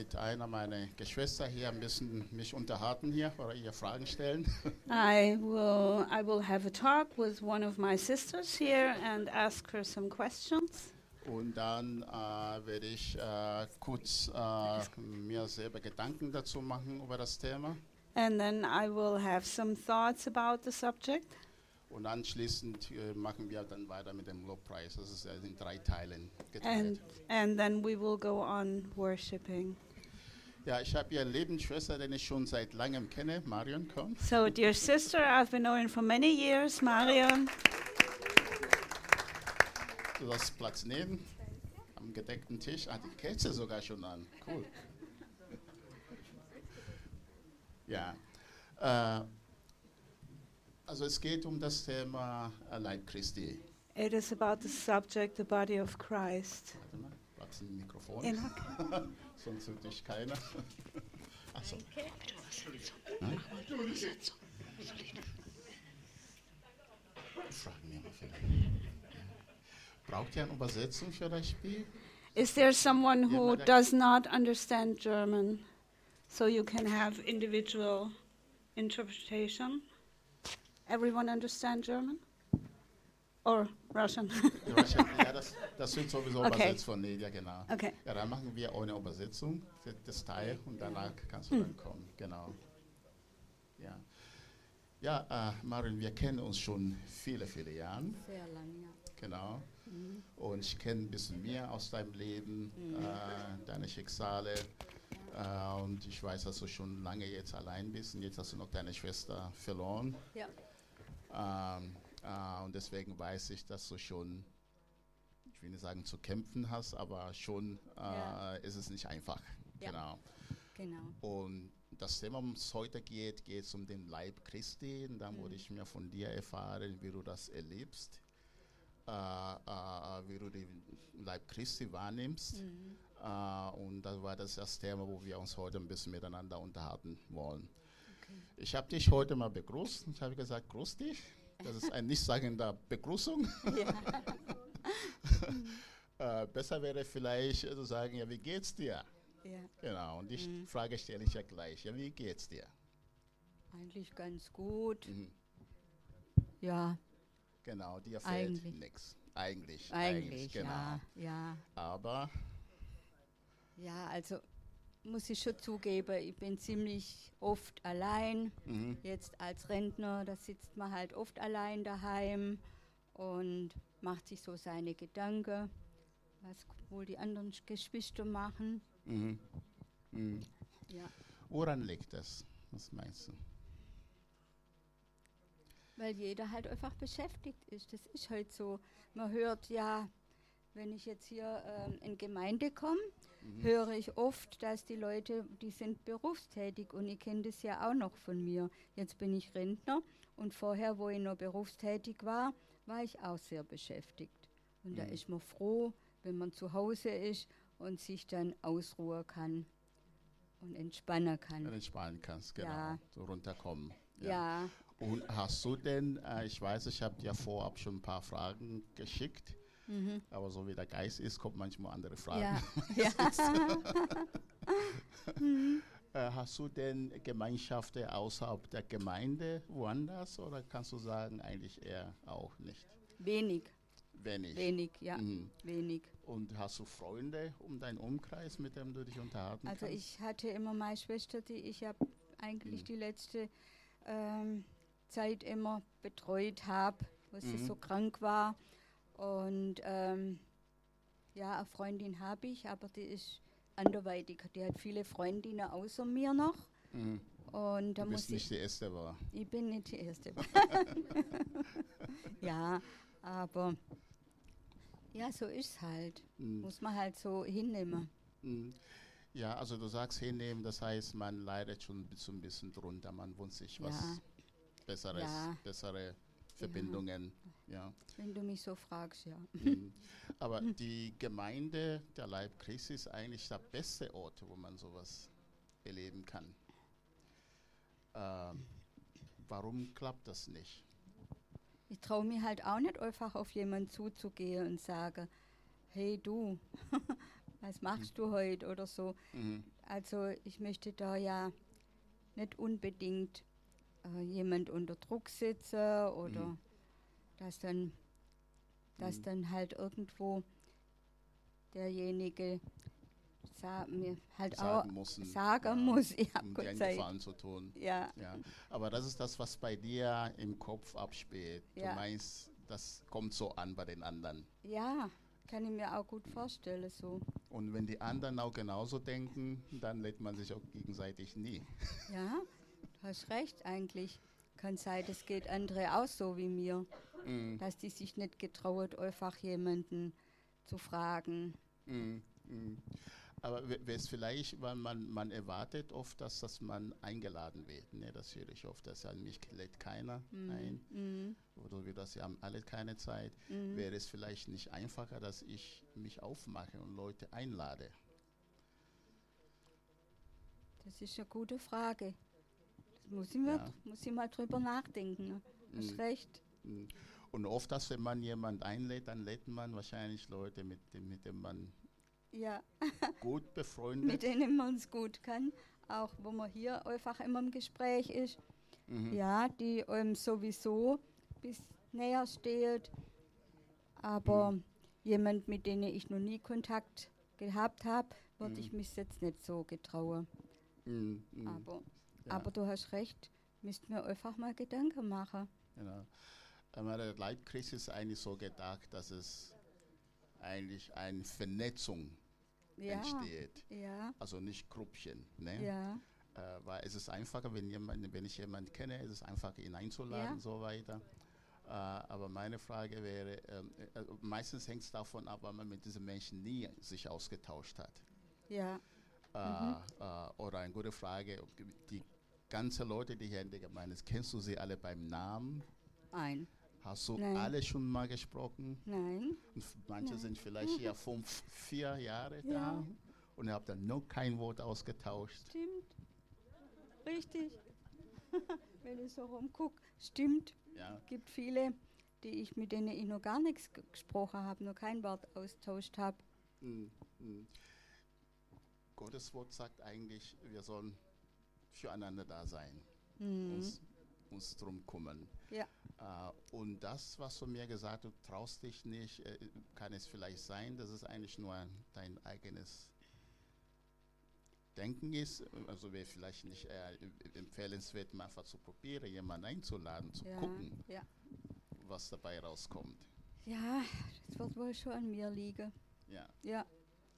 mit einer meiner Geschwister hier ein bisschen mich unterhalten hier oder ihr Fragen stellen. I will I will have a talk with one of my sisters here and ask her some questions. Und dann äh, werde ich äh, kurz äh, mir selber Gedanken dazu machen über das Thema. And then I will have some thoughts about the subject. Und anschließend äh, machen wir dann weiter mit dem Lobpreis. Das ist in drei Teilen geteilt. And and then we will go on worshiping. Ja, ich habe hier eine Lebensschwester, den ich schon seit langem kenne. Marion, komm. So dear sister, I've been knowing for many years, Marion. Du hast Platz neben am gedeckten Tisch. Ah, die Kerze sogar schon an. Cool. Ja. Äh, also es geht um das Thema Leib Christi. It is about the subject, the body of Christ. Warte mal, Platz im Mikrofon. In Sonst hört dich keiner. Achso. Hm? Fragen wir mal vielleicht. Braucht ihr eine Übersetzung für das Spiel? Is there someone who Madam. does not understand German? So you can have individual interpretation. Everyone understand German? Or Russian? Ja, wahrscheinlich- ja, das, das wird sowieso Okay. übersetzt von Lydia, genau. okay. Ja, dann machen wir ohne Übersetzung das- das Teil und danach kannst du dann kommen. Genau. Ja, ja äh, Marin, wir kennen uns schon viele, viele Jahre. Sehr lang, ja. Genau. Mhm. Und ich kenne ein bisschen mehr aus deinem Leben, äh, deine Schicksale. Äh, und ich weiß, dass du schon lange jetzt allein bist und jetzt hast du noch deine Schwester verloren. Ja. Ähm, äh, und deswegen weiß ich, dass du schon, ich will nicht sagen zu kämpfen hast, aber schon äh, Ja. ist es nicht einfach. Ja. Genau. Genau. Und das Thema, um es heute geht, geht es um den Leib Christi. Und dann Mhm. würde ich mir von dir erfahren, wie du das erlebst, äh, äh, wie du den Leib Christi wahrnimmst. Mhm. Äh, und das war das, das Thema, wo wir uns heute ein bisschen miteinander unterhalten wollen. Ich habe dich heute mal begrüßt. Ich habe gesagt, grüß dich. Das ist ein nichtssagender Begrüßung. äh, besser wäre vielleicht zu sagen, ja, wie geht's dir? Ja, Genau, und die Mhm. Frage stelle ich ja gleich. Ja, wie geht's dir? eigentlich ganz gut. Mhm. Ja, Genau, dir fehlt Eigentlich. nichts. Eigentlich. eigentlich, genau. ja. Ja, Aber ja, also muss ich schon zugeben, ich bin ziemlich oft allein. mhm, Jetzt als Rentner, da sitzt man halt oft allein daheim und macht sich so seine Gedanken, was wohl die anderen Geschwister machen. mhm, mhm. Ja, woran liegt das? Was meinst du? weil jeder halt einfach beschäftigt ist. Das ist halt so. Man hört ja, wenn ich jetzt hier ähm, in Gemeinde komme, Mhm. höre ich oft, dass die Leute, die sind berufstätig und ich kenne das ja auch noch von mir. Jetzt bin ich Rentner und vorher, wo ich noch berufstätig war, war ich auch sehr beschäftigt. Und da Mhm. ist man froh, wenn man zu Hause ist und sich dann ausruhen kann und entspannen kann. Du entspannen kannst, genau. Ja. So runterkommen. ja. Und hast du denn, äh, ich weiß, ich habe dir vorab schon ein paar Fragen geschickt, Mhm. aber so wie der Geist ist, kommen manchmal andere Fragen. Ja, ja. Äh, hast du denn Gemeinschaften außerhalb der Gemeinde woanders oder kannst du sagen, eigentlich eher auch nicht? wenig, Wenig. wenig, ja, Mhm. wenig. Und hast du Freunde um deinen Umkreis, mit dem du dich unterhalten Also kannst? ich hatte immer meine Schwester, die ich ja eigentlich Mhm. die letzte ähm, Zeit immer betreut habe, wo sie Mhm. so krank war. Und ähm, ja, eine Freundin habe ich, aber die ist anderweitig. Die hat viele Freundinnen außer mir noch. Mhm. Und da Du muss bist nicht ich, die Erste, war. ich bin nicht die Erste. ja, aber ja, so ist halt. Mhm. Muss man halt so hinnehmen. Mhm. Ja, also du sagst hinnehmen, das heißt, man leidet schon bis ein bisschen drunter, man wünscht sich was Ja. Besseres, Ja. bessere Verbindungen. Ja. Wenn du mich so fragst, ja. Mhm. Aber die Gemeinde, der Leib Christi, ist eigentlich der beste Ort, wo man sowas erleben kann. Ähm, warum klappt das nicht? Ich traue mir halt auch nicht einfach auf jemanden zuzugehen und sage, hey du, was machst du heute oder so. Mhm. Also ich möchte da ja nicht unbedingt äh, jemand unter Druck sitze oder Mhm. dass dann dass Mhm. dann halt irgendwo derjenige sa mir halt Sagen auch müssen, sagen ja, muss, ja, um dir Gefallen zu tun. ja, Ja. Aber das ist das, was bei dir im Kopf abspielt. Du Ja. meinst, das kommt so an bei den anderen. ja, kann ich mir auch gut vorstellen so. Und wenn die anderen auch genauso denken, dann lädt man sich auch gegenseitig nie. Ja, du hast recht eigentlich. Kann sein, es geht andere auch so wie mir, Mm, dass die sich nicht getraut, einfach jemanden zu fragen. mm, mm. Aber wäre es vielleicht, weil man, man erwartet oft, dass, dass man eingeladen wird. Ne? Das höre ich oft, dass ja, mich lädt keiner ein. Mhm. Oder wir das, sie haben alle keine Zeit. Mhm. Wäre es vielleicht nicht einfacher, dass ich mich aufmache und Leute einlade? Das ist eine gute Frage. Muss ich, Ja. muss ich mal drüber nachdenken. Ne? Hast Mhm. recht. Und oft, dass wenn man jemand einlädt, dann lädt man wahrscheinlich Leute, mit mit dem man Ja, gut befreundet. mit denen man es gut kann. Auch wo man hier einfach immer im Gespräch ist. Mhm. Ja, die einem sowieso bis näher steht. Aber Mhm. jemand, mit dem ich noch nie Kontakt gehabt habe, würde Mhm. ich mich jetzt nicht so getrauen. Mm, mm, Aber, aber du hast recht, müssten wir einfach mal Gedanken machen. Genau. Aber der Leibkreis ist eigentlich so gedacht, dass es eigentlich eine Vernetzung Ja, entsteht. ja, Also nicht Gruppchen. Ne? ja, Äh, weil es ist einfacher, wenn, jemand, wenn ich jemanden kenne, ist es einfacher, ihn einzuladen und so weiter. Äh, aber meine Frage wäre, äh, meistens hängt es davon ab, weil man mit diesen Menschen nie sich ausgetauscht hat. ja, Äh, äh, oder eine gute Frage, die ganzen Leute, die hier in der Gemeinde sind, kennst du sie alle beim Namen? ein. Hast du Nein. alle schon mal gesprochen? Nein, Und manche Nein. sind vielleicht hier fünf, vier Jahre Ja. da und ihr habt dann noch kein Wort ausgetauscht. stimmt. Richtig. Wenn ich so rumgucke, stimmt. Ja, gibt viele, die ich mit denen ich noch gar nichts ge- gesprochen habe, noch kein Wort austauscht habe. Mm, mm. Gottes Wort sagt eigentlich, wir sollen füreinander da sein, Mhm. uns, uns drum kümmern. Ja. Äh, und das, was du mir gesagt hast, du traust dich nicht, äh, kann es vielleicht sein, dass es eigentlich nur dein eigenes Denken ist. Also wäre vielleicht nicht äh, empfehlenswert, mal einfach zu probieren, jemanden einzuladen, zu Ja, gucken, ja. was dabei rauskommt. ja, das wird wohl schon an mir liegen. Ja. Ja,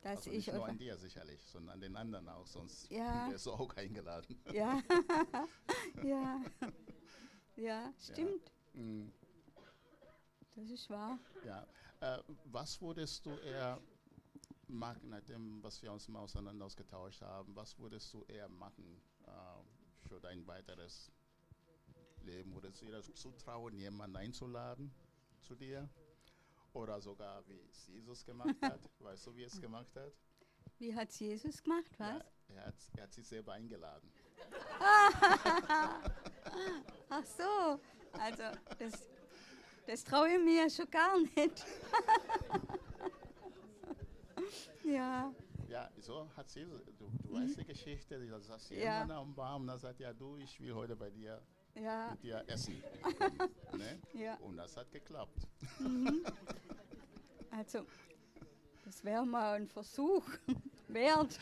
dass Also ich nicht nur einfach, an dir sicherlich, sondern an den anderen auch, sonst Ja. wärst du auch eingeladen. ja, ja, ja, stimmt, Mm, das ist wahr. Ja. Äh, was würdest du eher machen, nachdem, was wir uns mal auseinander ausgetauscht haben, was würdest du eher machen äh, für dein weiteres Leben? Würdest du dir das zutrauen, jemanden einzuladen zu dir? Oder sogar wie es Jesus gemacht hat? weißt du, wie es gemacht hat? Wie hat Jesus gemacht, was? Ja, er, hat, er hat sich selber eingeladen. Ach so, also das, das traue ich mir schon gar nicht. ja, Ja, so hat Jesus, du, du weißt die Geschichte, da saß Mhm. Ja. am Baum und dann sagt, ja du, ich will heute bei dir ja, mit dir essen. ne? ja. Und das hat geklappt. Also, das wäre mal ein Versuch wert.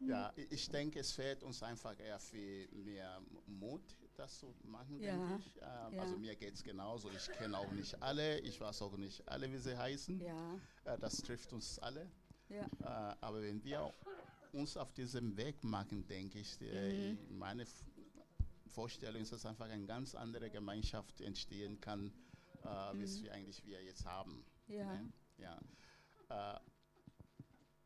Ja, ich denke, es fehlt uns einfach eher viel mehr Mut, das zu machen, Ja, denke ich. Ähm, ja. Also mir geht es genauso. Ich kenne auch nicht alle, ich weiß auch nicht alle, wie sie heißen. Ja, Äh, das trifft uns alle. Äh, aber wenn wir uns auf diesem Weg machen, denke ich, äh, Mhm. meine Vorstellung ist, dass einfach eine ganz andere Gemeinschaft entstehen kann, äh, wie es wir eigentlich wir jetzt haben. Mhm. ja, Ne? Ja. Äh,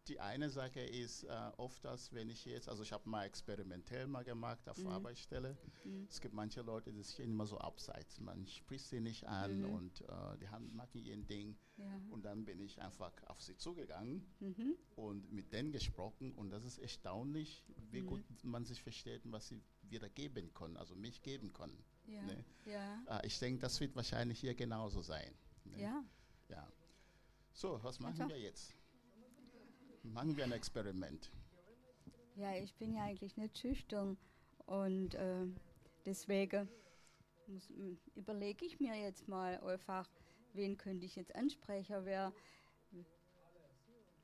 die eine Sache ist äh, oft, dass wenn ich jetzt, also ich habe mal experimentell mal gemacht auf Mhm. Arbeitsstelle, Mhm. es gibt manche Leute, die stehen immer so abseits, man spricht sie nicht an Mhm. und äh, die haben, machen ihren Ding ja. und dann bin ich einfach auf sie zugegangen Mhm. und mit denen gesprochen und das ist erstaunlich, wie Mhm. gut man sich versteht und was sie wieder geben können, also mich geben können. Ja, Ne? ja, Äh, ich denke, das wird wahrscheinlich hier genauso sein. Ne? ja, Ja. So, was machen Also. wir jetzt? Machen wir ein Experiment. Ja, ich bin ja eigentlich nicht schüchtern und äh, deswegen muss- m, überlege ich mir jetzt mal einfach, wen könnte ich jetzt ansprechen, wer.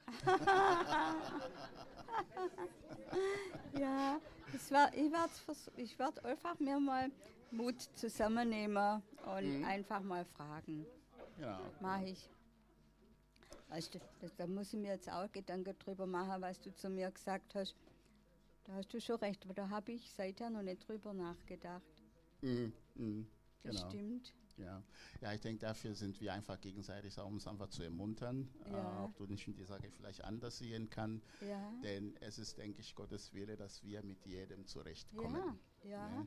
ja, ich werde ich werd ich werd einfach mir mal Mut zusammennehmen und Mhm. einfach mal fragen. Ja. Mache ich. Weißt du, das, da muss ich mir jetzt auch Gedanken drüber machen, was du zu mir gesagt hast. Da hast du schon recht, aber da habe ich seither noch nicht drüber nachgedacht. Mhm. Mhm. Das Genau. stimmt. Ja. ja, ich denke, dafür sind wir einfach gegenseitig, um uns einfach zu ermuntern, Ja. äh, ob du nicht die Sache vielleicht anders sehen kann. Ja, Denn es ist, denke ich, Gottes Wille, dass wir mit jedem zurechtkommen. ja, ja, Ne?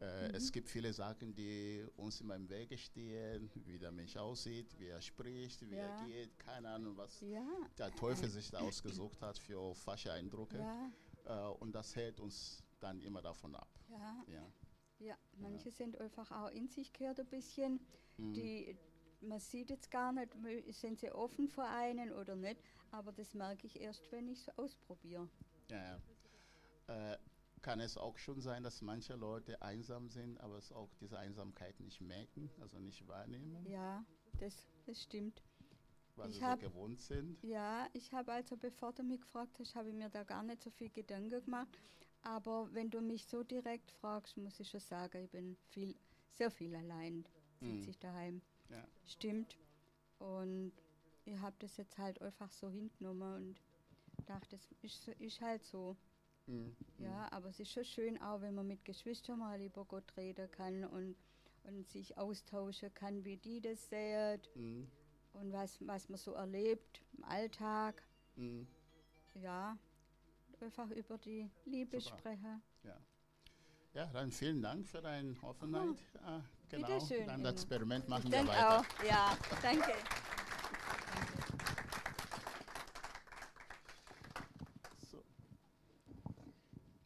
Äh, Mhm. Es gibt viele Sachen, die uns immer im Wege stehen, wie der Mensch aussieht, wie er spricht, wie Ja. er geht, keine Ahnung, was ja, der Teufel sich da ausgesucht hat für falsche Eindrücke. ja, Äh, und das hält uns dann immer davon ab. ja. Manche sind einfach auch in sich gekehrt ein bisschen. Mhm. Die, man sieht jetzt gar nicht, sind sie offen für einen oder nicht, aber das merke ich erst, wenn ich es ausprobiere. Ja, ja. Äh, kann es auch schon sein, dass manche Leute einsam sind, aber es auch diese Einsamkeit nicht merken, also nicht wahrnehmen, Ja, das, das stimmt. weil ich sie so hab- gewohnt sind. Ja, ich habe also, bevor du mich gefragt hast, habe ich mir da gar nicht so viel Gedanken gemacht. Aber wenn du mich so direkt fragst, muss ich schon sagen, ich bin viel, sehr viel allein. Sitze Mhm. ich daheim. Ja. Stimmt. Und ich habe das jetzt halt einfach so hingenommen und dachte, das ist, so- ist halt so. Mhm. Ja, aber es ist schon schön auch, wenn man mit Geschwistern mal über Gott reden kann und, und sich austauschen kann, wie die das sehen Mhm. und was, was man so erlebt im Alltag. Mhm. Ja, einfach über die Liebe Super. sprechen. Ja, dann vielen Dank für deine Offenheit. Ah, genau, dann das. Experiment machen wir weiter. auch. Ja, danke. So.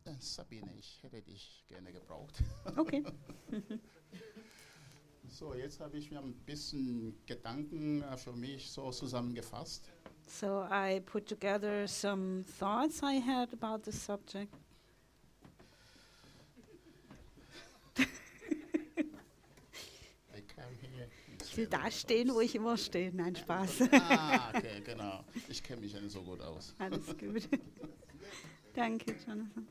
Äh, Sabine, ich hätte dich gerne gebraucht. Okay. So, jetzt habe ich mir ein bisschen Gedanken äh, für mich so zusammengefasst. So I put together some thoughts I had about the subject. I come here Ich will da stehen, wo ich immer stehe. Nein, Spaß. Ah, okay, genau. Ich kenne mich ja nicht so gut aus. Alles gut. Danke, Jonathan.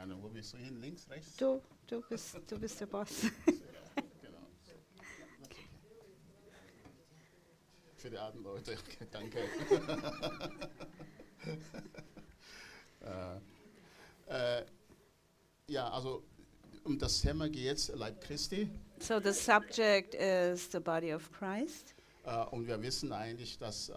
Ahnung, wo bist du hin? Links, rechts? Du, du bist, du bist der Boss. Genau. Für die alten Leute, danke. äh, äh, ja, also um das Thema geht es Leib Christi. So the subject is the body of Christ. Äh, und wir wissen eigentlich, dass äh,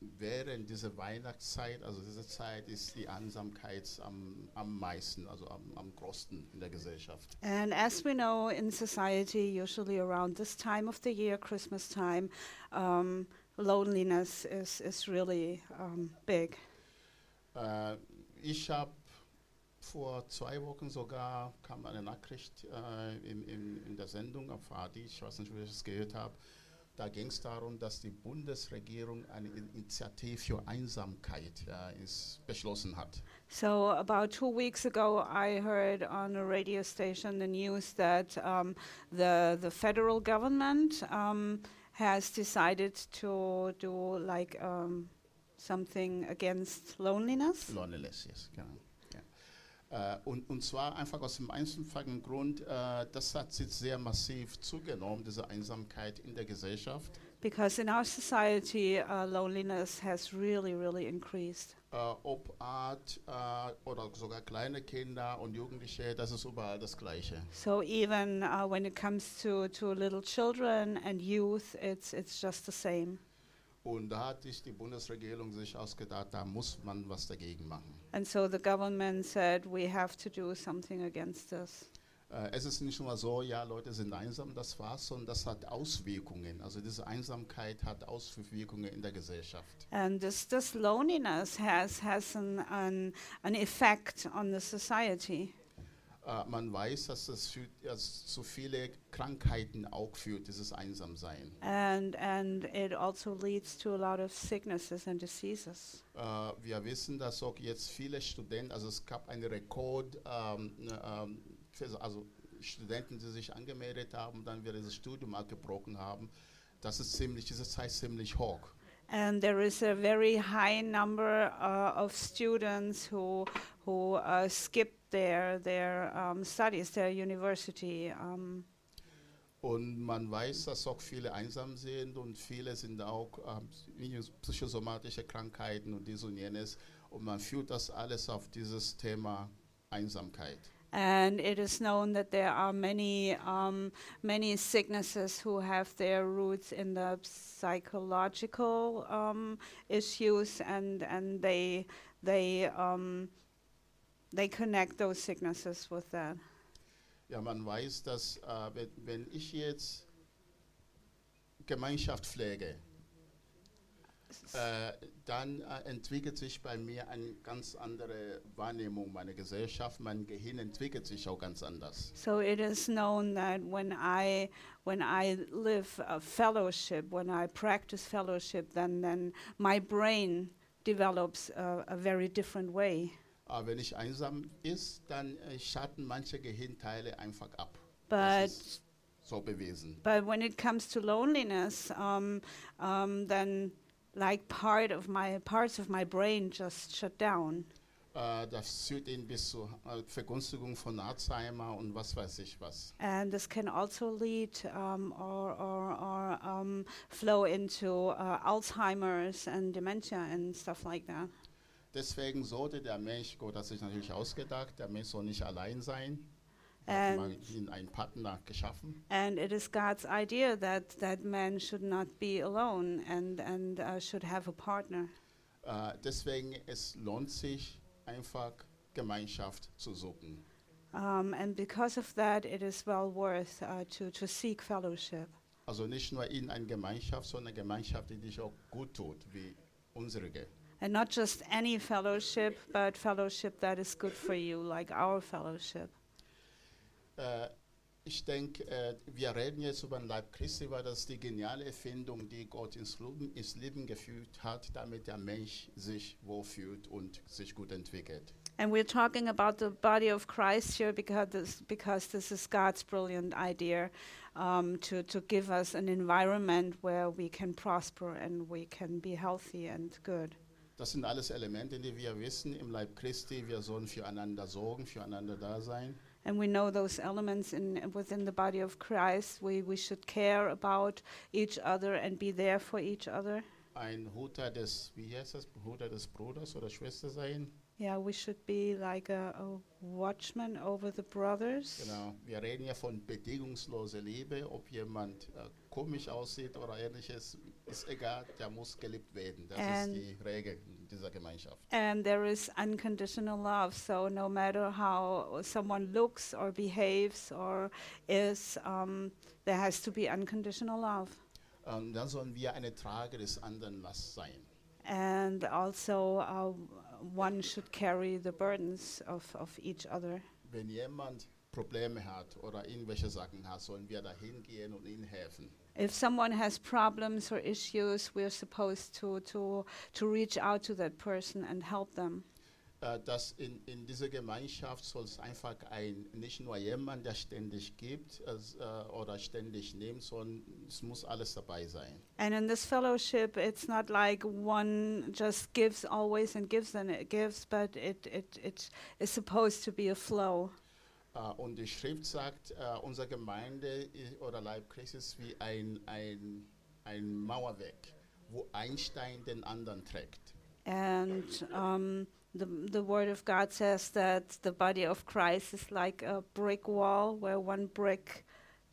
während dieser Weihnachtszeit, also diese Zeit ist die Einsamkeit am, am meisten, also am, am größten in der Gesellschaft. And as we know in society, usually around this time of the year, Christmas time, um, loneliness is, is really um, big. Äh, ich habe vor zwei Wochen sogar, kam eine Nachricht äh, in, in, in der Sendung auf AD, ich weiß nicht, ob ich das gehört habe, da ging es darum, dass die Bundesregierung eine Initiative für Einsamkeit äh, beschlossen hat. So about two weeks ago, I heard on a radio station the news that um, the the federal government um, has decided to do like um, something against loneliness. Loneliness, yes, genau. Äh, und, und zwar einfach aus dem einfachen Grund, äh, das hat sich sehr massiv zugenommen, diese Einsamkeit in der Gesellschaft. Because in our society, uh, loneliness has really, really increased. Äh, ob Art äh, oder sogar kleine Kinder und Jugendliche, das ist überall das Gleiche. So even uh, when it comes to, to little children and youth, it's it's just the same. Und da hat sich die Bundesregierung sich ausgedacht, da muss man was dagegen machen. And so the government said we have to do something against this. Äh, es ist nicht nur so, ja, Leute sind einsam, das war's, sondern das hat Auswirkungen. Also diese Einsamkeit hat Auswirkungen in der Gesellschaft. And this, this loneliness has, has an, an, an effect on the society. Äh, man weiß, dass es führt, dass zu viele Krankheiten auch führt, dieses Einsamsein. And, and it also leads to a lot of sicknesses and diseases. Äh, wir wissen, dass auch jetzt viele Studenten, also es gab einen Rekord, ähm, ne, ähm, für, also Studenten, die sich angemeldet haben, dann wir das Studium abgebrochen haben. Das ist ziemlich, diese Zeit ziemlich hoch. And there is a very high number uh, of students who, who uh, skip their, their um, studies, their university. Um, Und man weiß, dass auch viele einsam sind und viele sind auch ähm, psychosomatische Krankheiten und dies und jenes. Und man führt das alles auf dieses Thema Einsamkeit. And it is known that there are many, um, many sicknesses who have their roots in the psychological um, issues, and and they they um, they connect those sicknesses with that. Ja, man weiß, dass äh, wenn, wenn ich jetzt Gemeinschaft pflege, äh, dann äh, entwickelt sich bei mir eine ganz andere Wahrnehmung meiner Gesellschaft. Mein Gehirn entwickelt sich auch ganz anders. So it is known that when I when I live a fellowship, when I practice fellowship, then then my brain develops a, a very different way. Aber wenn ich einsam ist, dann äh, schatten manche Gehirnteile einfach ab. But das ist so bewiesen. but when it comes to loneliness, um, um, then like part of my parts of my brain just shut down, Äh, das führt ihn bis zur äh, Vergünstigung von Alzheimer und was weiß ich was. and this can also lead um, or or, or um, flow into uh, Alzheimer's and dementia and stuff like that. Deswegen sollte der Mensch, Gott hat sich natürlich ausgedacht, der Mensch soll nicht allein sein. Hat And man ihn einen Partner geschaffen. And it is God's idea that, that man should not be alone and, and uh, should have a partner. Äh, deswegen es lohnt sich einfach Gemeinschaft zu suchen. Um, and because of that, it is well worth uh, to, to seek fellowship. Also nicht nur in eine Gemeinschaft, sondern eine Gemeinschaft, die dich auch gut tut, wie unsere. And not just any fellowship, but fellowship that is good for you, like our fellowship. Äh, ich denke, äh, wir reden jetzt über den Leib Christi, weil das die geniale Erfindung, die Gott ins Leben, ins Leben geführt hat, damit der Mensch sich wohlfühlt und sich gut entwickelt. And we're talking about the body of Christ here because this, because this is God's brilliant idea um, to, to give us an environment where we can prosper and we can be healthy and good. Das sind alles Elemente, die wir wissen im Leib Christi. Wir sollen füreinander sorgen, füreinander da sein. And we know those elements in, within the body of Christ. We, we should care about each other and be there for each other. Ein Huter des, wie heißt das, Huter des Bruders oder Schwester sein. Yeah, we should be like a, a watchman over the brothers. Genau. Wir reden ja von bedingungslose Liebe. Ob jemand äh, komisch aussieht oder ähnliches, ist egal. Der muss geliebt werden. Das And- ist die Regel dieser Gemeinschaft. And there is unconditional love. So no matter how someone looks or behaves or is, um, there has to be unconditional love. Und dann sollen wir eine Trage des anderen Last sein. And also, uh, one should carry the burdens of, of each other. Wenn jemand Probleme hat oder irgendwelche Sachen hat, sollen wir da hingehen und ihnen helfen. If someone has problems or issues, we're supposed to, to, to reach out to that person and help them. Äh, dass in, in dieser Gemeinschaft soll es einfach ein, nicht nur jemand, der ständig gibt es, äh, oder ständig nimmt, sondern es muss alles dabei sein. And in this fellowship, it's not like one just gives always and gives and it gives, but it, it, it is supposed to be a flow. Äh, und die Schrift sagt, äh, unsere Gemeinde oder Leib Christi ist wie ein, ein, ein Mauerwerk, wo ein Stein den anderen trägt. And um, the, the Word of God says that the body of Christ is like a brick wall where one brick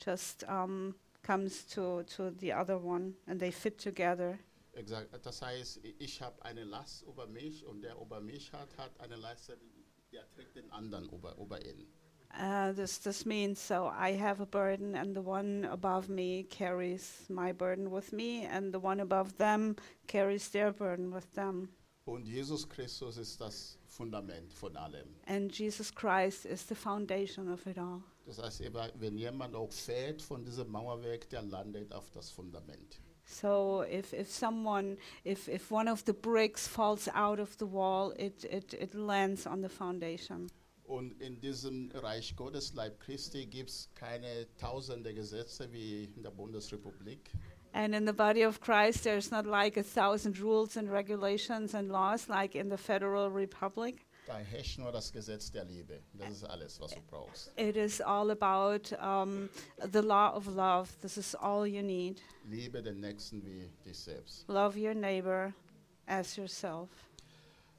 just um, comes to, to the other one and they fit together. Er gesagt, das heißt, ich habe eine Last über mich und der über mich hat, hat eine Last, der trägt den anderen über, über ihn. Uh, this this means so I have a burden, and the one above me carries my burden with me, and the one above them carries their burden with them. Und Jesus Christus ist das Fundament von allem. And Jesus Christ is the foundation of it all. Das heißt, wenn jemand auch fällt von diesem Mauerwerk, der landet auf das Fundament. So if, if someone, if, if one of the bricks falls out of the wall, it, it, it lands on the foundation. Und in diesem Reich Gottes, Leib Christi, gibt es keine tausende Gesetze wie in der Bundesrepublik. And in the body of Christ, there's not like a thousand rules and regulations and laws like in the Federal Republic. Nur das Gesetz der Liebe. Das ist alles, was du brauchst. It is all about um, the law of love. This is all you need. Liebe den Nächsten wie dich selbst. Love your neighbor as yourself.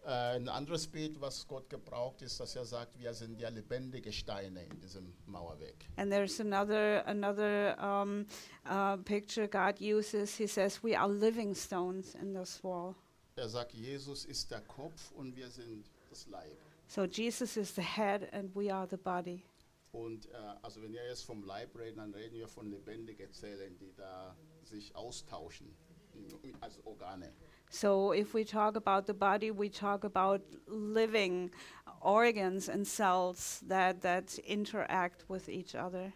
Äh, ein anderes Bild, was Gott gebraucht, ist, dass er sagt, wir sind ja lebendige Steine in diesem Mauerwerk. And there's another another um, uh, picture God uses. He says we are living stones in this wall. Er sagt, Jesus ist der Kopf und wir sind das Leib. So Jesus is the head and we are the body. Und äh, also wenn wir jetzt vom Leib reden, dann reden wir von lebendigen Zellen, die da sich austauschen, als Organe. So if we talk about the body, we talk about living organs and cells that that interact with each other.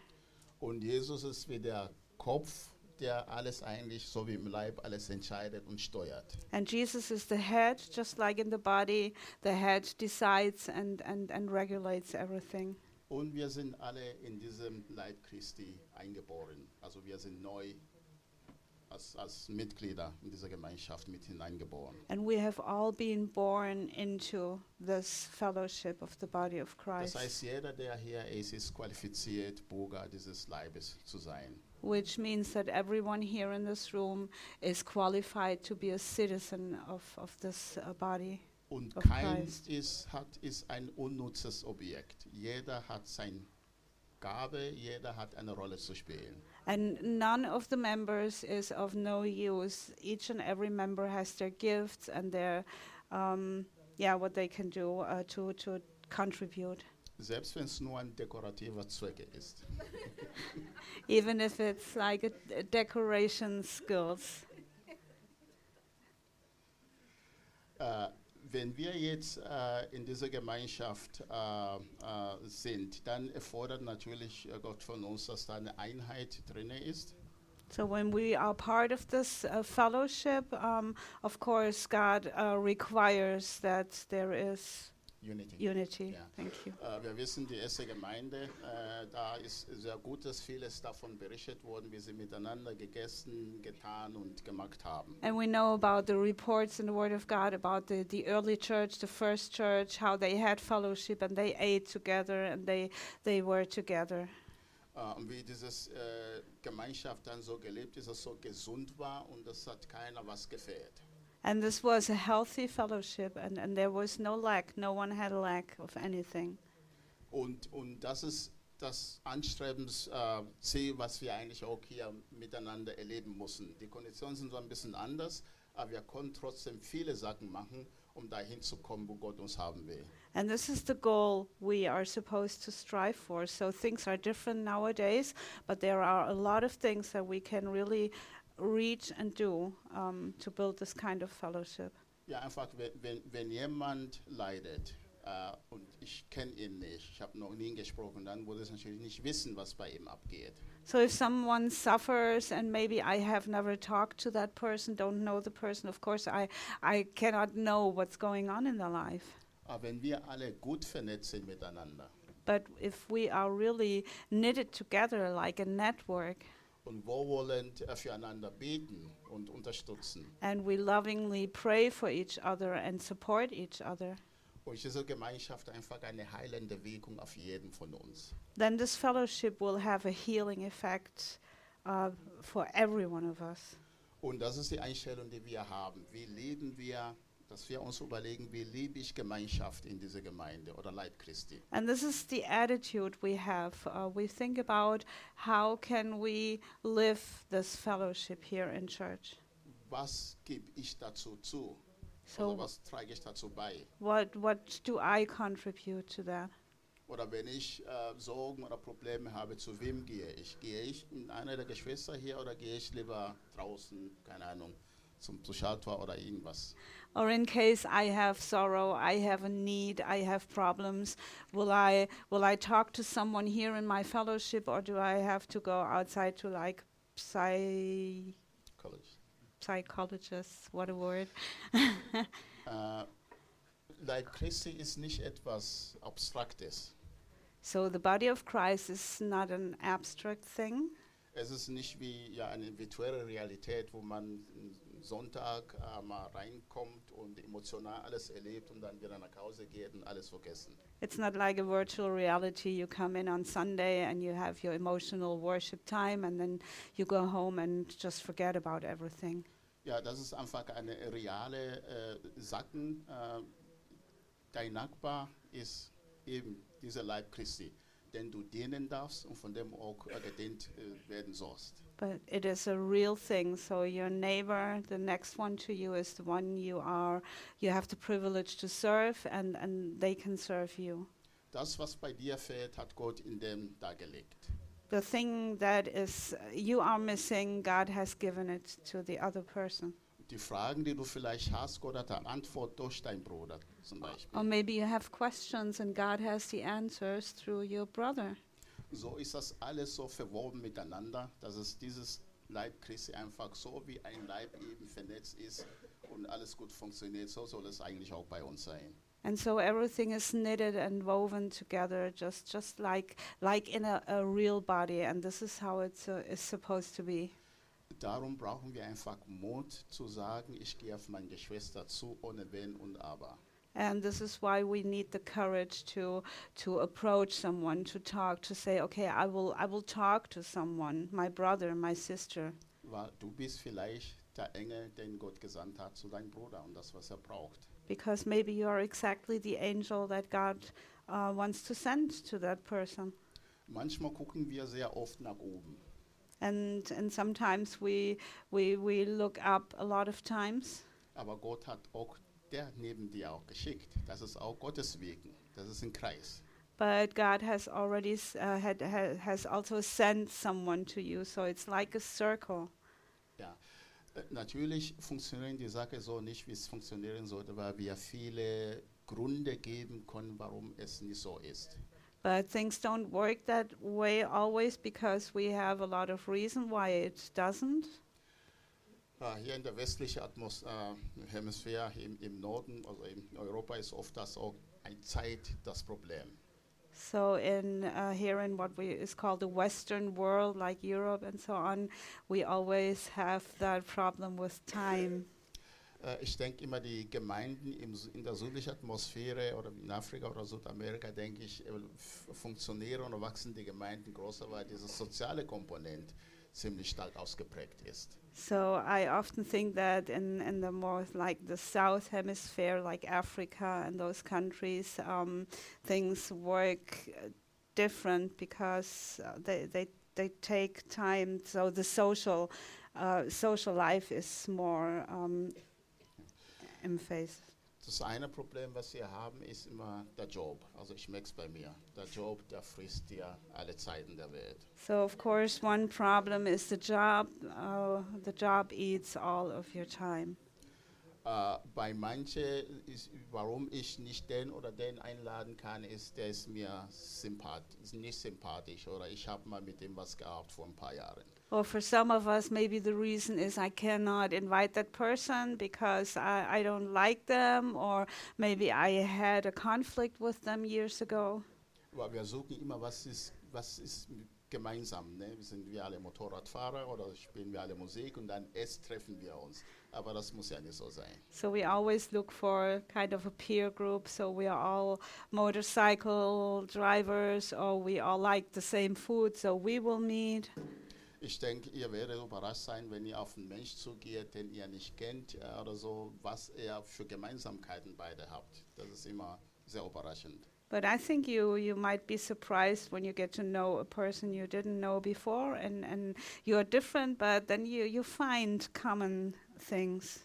Und Jesus ist wie der Kopf, der alles eigentlich so wie im Leib alles entscheidet und steuert. And Jesus is the head, just like in the body, the head decides and, and, and regulates everything. Und wir sind alle in diesem Leib Christi eingeboren. Also wir sind neu als, als Mitglieder in dieser Gemeinschaft mit hineingeboren. And we have all been born into this fellowship of the body of Das Christ, heißt, jeder, der hier ist, ist qualifiziert, Bürger dieses Leibes zu sein. which means that everyone here in this room is qualified to be a citizen of, of this uh, body. Und Of kein Christ. ist, hat, ist ein unnutzes Objekt. Jeder hat seine Gabe, jeder hat eine Rolle zu spielen. And none of the members is of no use. Each and every member has their gifts and their, um, yeah, what they can do uh, to, to contribute. Selbst wenn es nur ein dekorativer Zweck ist. even if it's like a, a decoration skills. Äh, wenn wir jetzt äh, in dieser Gemeinschaft äh, äh, sind, dann erfordert natürlich Gott von uns, dass da eine Einheit drin ist. So when we are part of this uh, fellowship, um, of course, God uh, requires that there is Unity. unity. Ja. Thank you. Äh, wir wissen, die erste Gemeinde, äh, da ist sehr Gutes, vieles davon berichtet worden, wie sie miteinander gegessen, getan und gemacht haben. And we know about the reports in the Word of God about the, the early church, the first church, how they had fellowship and they ate together and they, they were together. Äh, und wie dieses äh, Gemeinschaft dann so gelebt ist, dass es so gesund war und es hat keiner was gefehlt. And this was a healthy fellowship and, and there was no lack. No one had a lack of anything. Und, und das ist das Anstrebensziel, was wir eigentlich auch hier miteinander erleben müssen. Die Konditionen sind so ein bisschen anders, aber wir können trotzdem viele Sachen machen, um dahin zu kommen, wo Gott uns haben will. And this is the goal we are supposed to strive for. So things are different nowadays, but there are a lot of things that we can really reach and do um, to build this kind of fellowship. Ja, einfach, wenn, wenn, wenn jemand leidet äh, und ich kenne ihn nicht, ich habe noch nie gesprochen, dann würde ich natürlich nicht wissen, was bei ihm abgeht. So if someone suffers and maybe I have never talked to that person, don't know the person, of course I, I cannot know what's going on in their life. Aber wenn wir alle gut vernetzt sind miteinander But if we are really knitted together like a network und wohlwollend füreinander beten und unterstützen, and we lovingly pray for each other and support each other, und diese Gemeinschaft einfach eine heilende Wirkung auf jeden von uns. then this fellowship will have a healing effect uh, for every one of us. Und das ist die Einstellung, die wir haben. Wie leben wir, dass wir uns überlegen, wie liebe ich Gemeinschaft in dieser Gemeinde oder Leib Christi. And this is the attitude we have. Uh, we think about how can we live this fellowship here in church. Was gebe ich dazu zu? So oder was trage ich dazu bei? what what do I contribute to that? Oder wenn ich äh, Sorgen oder Probleme habe, zu wem gehe ich? Gehe ich in einer der Geschwister hier oder gehe ich lieber draußen, keine Ahnung, zum Psychiater oder irgendwas. Or in case I have sorrow, I have a need, I have problems, will I will I talk to someone here in my fellowship or do I have to go outside to like psy College. psychologists, what a word. Uh, äh, Leib Christi ist nicht etwas Abstraktes. So the body of Christ is not an abstract thing. Es ist nicht wie ja, eine virtuelle Realität, wo man Sonntag äh, mal reinkommt und emotional alles erlebt und dann wieder nach Hause geht und alles vergessen. It's not like a virtual reality. You come in on Sunday and you have your emotional worship time, and then you go home and just forget about everything. Ja, das ist einfach eine reale äh, Sachen. Äh, dein Nachbar ist eben dieser Leib Christi, den du dienen darfst und von dem auch gedient äh, eh, werden sollst. But it is a real thing. So your neighbor, the next one to you, is the one you are. You have the privilege to serve, and and they can serve you. Das, was bei dir fehlt, hat Gott in dem dargelegt. The thing that is you are missing, God has given it to the other person. Die Fragen, die du vielleicht hast, Gott hat eine Antwort durch deinen Bruder zum Beispiel. Or maybe you have questions, and God has the answers through your brother. So ist das alles so verwoben miteinander, dass es dieses Leib Christi einfach so wie ein Leib eben vernetzt ist und alles gut funktioniert. So soll es eigentlich auch bei uns sein. And so everything is knitted and woven together, just just like like in a, a real body. And this is how it's uh, is supposed to be. Darum brauchen wir einfach Mut zu sagen, ich gehe auf meine Geschwister zu, ohne Wenn und Aber. And this is why we need the courage to to approach someone, to talk, to say, okay, I will I will talk to someone, my brother, my sister, Weil du bist vielleicht der Engel, den Gott gesandt hat zu deinem Bruder und das, was er braucht. because maybe you are exactly the angel that God uh, wants to send to that person. Manchmal gucken wir sehr oft nach oben. And and sometimes we we we look up a lot of times. Aber Gott hat auch der neben dir auch geschickt. Das ist auch Gottes Wegen. Das ist ein Kreis. But God has already uh, had, ha, has also sent someone to you, so it's like a circle. Ja. Äh, Natürlich funktionieren die Sache so nicht, wie es funktionieren sollte, weil wir viele Gründe geben können, warum es nicht so ist. But things don't work that way always because we have a lot of reason why it doesn't. Äh, Hier in der westlichen Atmos äh, Hemisphäre im, im Norden, also in Europa, ist oft das auch eine Zeit das Problem. So in uh, here in what we is called the Western world, like Europe and so on, we always have that problem with time. Äh, Ich denke immer, die Gemeinden in der südlichen Atmosphäre oder in Afrika oder Südamerika, denke ich, äh, funktionieren und wachsen die Gemeinden größer, weil diese soziale Komponent ziemlich stark ausgeprägt ist. So I often think that in, in the more like the south hemisphere, like Africa and those countries, um, things work uh, different because uh, they, they they take time. So the social uh, social life is more um, in phase. Das eine Problem, was wir haben, ist immer der Job. Also ich merke es bei mir. Der Job, der frisst dir alle Zeiten der Welt. So of course one problem is the job. Uh, the job eats all of your time. Äh, bei manchen, ist, warum ich nicht den oder den einladen kann, ist, der ist mir sympath ist nicht sympathisch oder ich habe mal mit dem was gehabt vor ein paar Jahren. Well, for some of us, maybe the reason is I cannot invite that person because I, I don't like them, or maybe I had a conflict with them years ago. Aber wir suchen immer, was ist, was ist gemeinsam. Ne? Sind wir alle Motorradfahrer oder spielen wir alle Musik und dann erst treffen wir uns. Aber das muss ja nicht so sein. So we always look for kind of a peer group. So we are all motorcycle drivers, or we all like the same food, so we will meet. Ich denke, ihr werdet überrascht sein, wenn ihr auf einen Mensch zugeht, den ihr nicht kennt äh, oder so, was ihr für Gemeinsamkeiten beide habt. Das ist immer sehr überraschend. But I think you, you might be surprised when you get to know a person you didn't know before, and, and you're different, but then you, you find common things.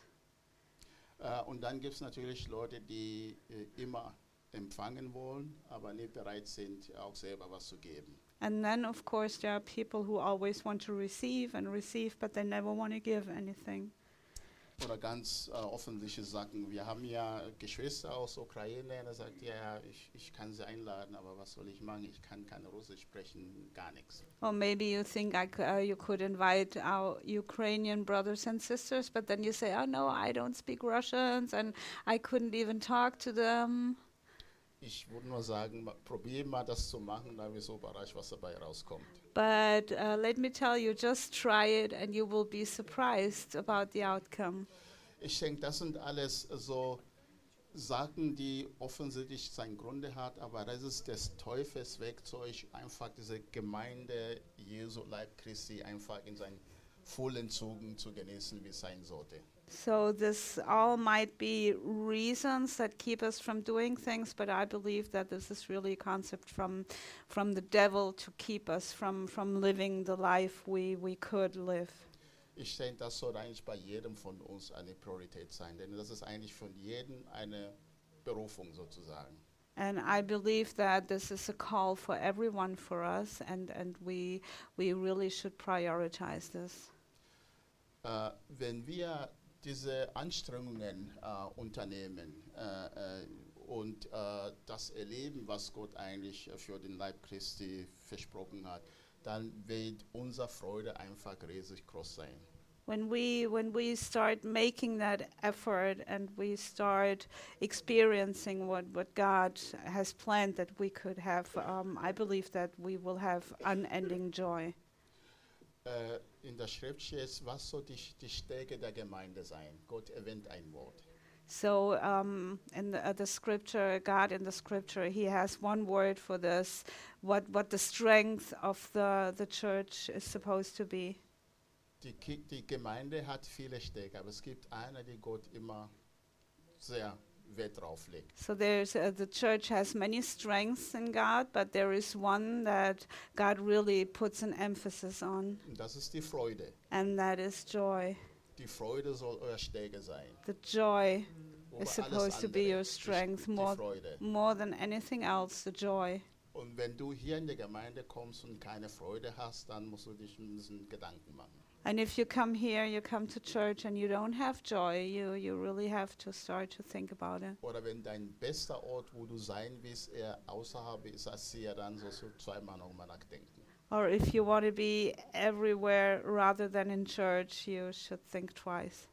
Äh, und dann gibt es natürlich Leute, die äh, immer empfangen wollen, aber nicht bereit sind, auch selber was zu geben. And then, of course, there are people who always want to receive and receive, but they never want to give anything. oder ganz äh, offensichtliche Sachen. Wir haben ja Geschwister aus Ukraine, da sagt ja, ja, ich, ich kann sie einladen, aber was soll ich machen? Ich kann kein Russisch sprechen, gar nichts. Or maybe you think I c- uh, you could invite our Ukrainian brothers and sisters, but then you say, oh no, I don't speak Russians and I couldn't even talk to them. Ich würde nur sagen, probier mal das zu machen, dann wirst du überrascht, was dabei rauskommt. But uh, let me tell you, just try it and you will be surprised about the outcome. Ich denke, das sind alles so Sachen, die offensichtlich seinen Gründe hat, aber das ist des Teufels Werkzeug, einfach diese Gemeinde Jesu Leib Christi einfach in seinen vollen Zügen zu genießen, wie es sein sollte. So this all might be reasons that keep us from doing things, but I believe that this is really a concept from from the devil to keep us from from living the life we we could live. Ich denke, das soll eigentlich bei jedem von uns eine Priorität sein, denn das ist eigentlich von jedem eine Berufung sozusagen. And I believe that this is a call for everyone for us and and we we really should prioritize this. Äh, wenn wir diese Anstrengungen äh, unternehmen äh, äh, und äh, das erleben, was Gott eigentlich für den Leib Christi versprochen hat, dann wird unsere Freude einfach riesig groß sein. When we when we start making that effort and we start experiencing what, what God has planned that we could have, um, I believe that we will have unending joy. In der Schrift steht, was soll die, die Stärke der Gemeinde sein? Gott erwähnt ein Wort. So um, in the, uh, the scripture, God in the scripture, He has one word for this. What what the strength of the the church is supposed to be. Die, die Gemeinde hat viele Stärke, aber es gibt eine, die Gott immer sehr Wert drauf legt. So there's uh, the church has many strengths in God, but there is one that God really puts an emphasis on, Und das ist die Freude. and that is joy. Die Freude soll euer Stärke sein. The joy is supposed to be your strength more more than anything else. The joy. Und wenn du hier in der Gemeinde kommst und keine Freude hast, dann musst du dich ein bisschen Gedanken machen. And if you come here, you come to church, and you don't have joy, you you really have to start to think about it. Oder wenn dein bester Ort, wo du sein willst, eher außerhalb ist als hier, dann sollst du zweimal nochmal nachdenken. Or if you want to be everywhere rather than in church, you should think twice.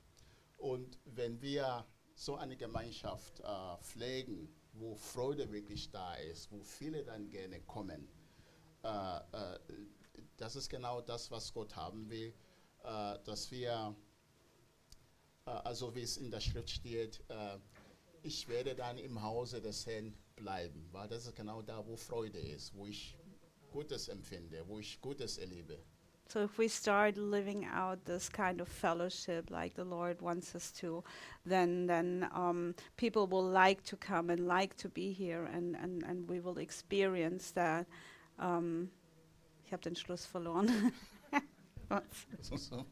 Und wenn wir so eine Gemeinschaft äh, pflegen, wo Freude wirklich da ist, wo viele dann gerne kommen, äh, äh, das ist genau das, was Gott haben will, dass wir, äh, also wie es in der Schrift steht, äh, ich werde dann im Hause des Herrn bleiben, weil das ist genau da, wo Freude ist, wo ich Gutes empfinde, wo ich Gutes erlebe. So if we start living out this kind of fellowship like the Lord wants us to, then then um, people will like to come and like to be here, and and and we will experience that. Um, ich habe den Schluss verloren.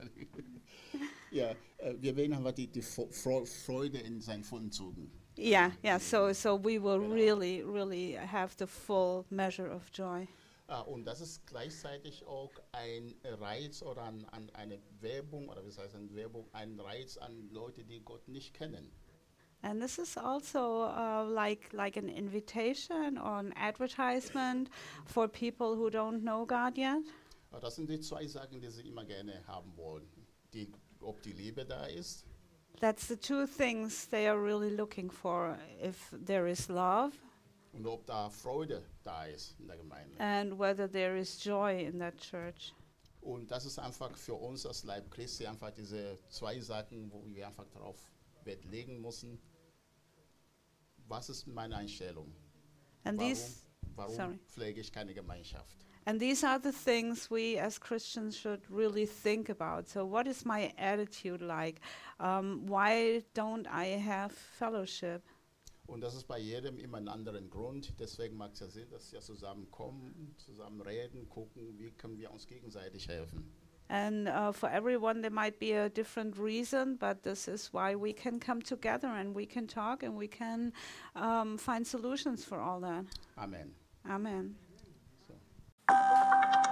Ja, äh, wir werden aber die, die Freude in seinen vollen Zügen. yeah, yeah. So so we will Genau. really really have the full measure of joy. Ah, und das ist gleichzeitig auch ein Reiz oder an, an eine Werbung, oder was heißt eine Werbung, ein Reiz an Leute, die Gott nicht kennen. And this is also uh, like like an invitation or an advertisement for people who don't know God yet. Das sind die zwei Sachen, die sie immer gerne haben wollen. Die, ob die Liebe da ist That's the two things they are really looking for. If there is love und ob da Freude da ist in der Gemeinde. and whether there is joy in that church. Und das ist einfach für uns als Leib Christi einfach diese zwei Sachen, wo wir einfach darauf Wert legen müssen. Was ist meine Einstellung? And warum warum pflege ich keine Gemeinschaft? And these are the things we as Christians should really think about. So what is my attitude like? Um, why don't I have fellowship? Und das ist bei jedem immer einen anderen Grund. Deswegen macht es ja Sinn, dass wir zusammenkommen, zusammen reden, gucken, wie können wir uns gegenseitig helfen. And uh, for everyone, there might be a different reason, but this is why we can come together and we can talk and we can um, find solutions for all that. Amen. Amen. Thank you.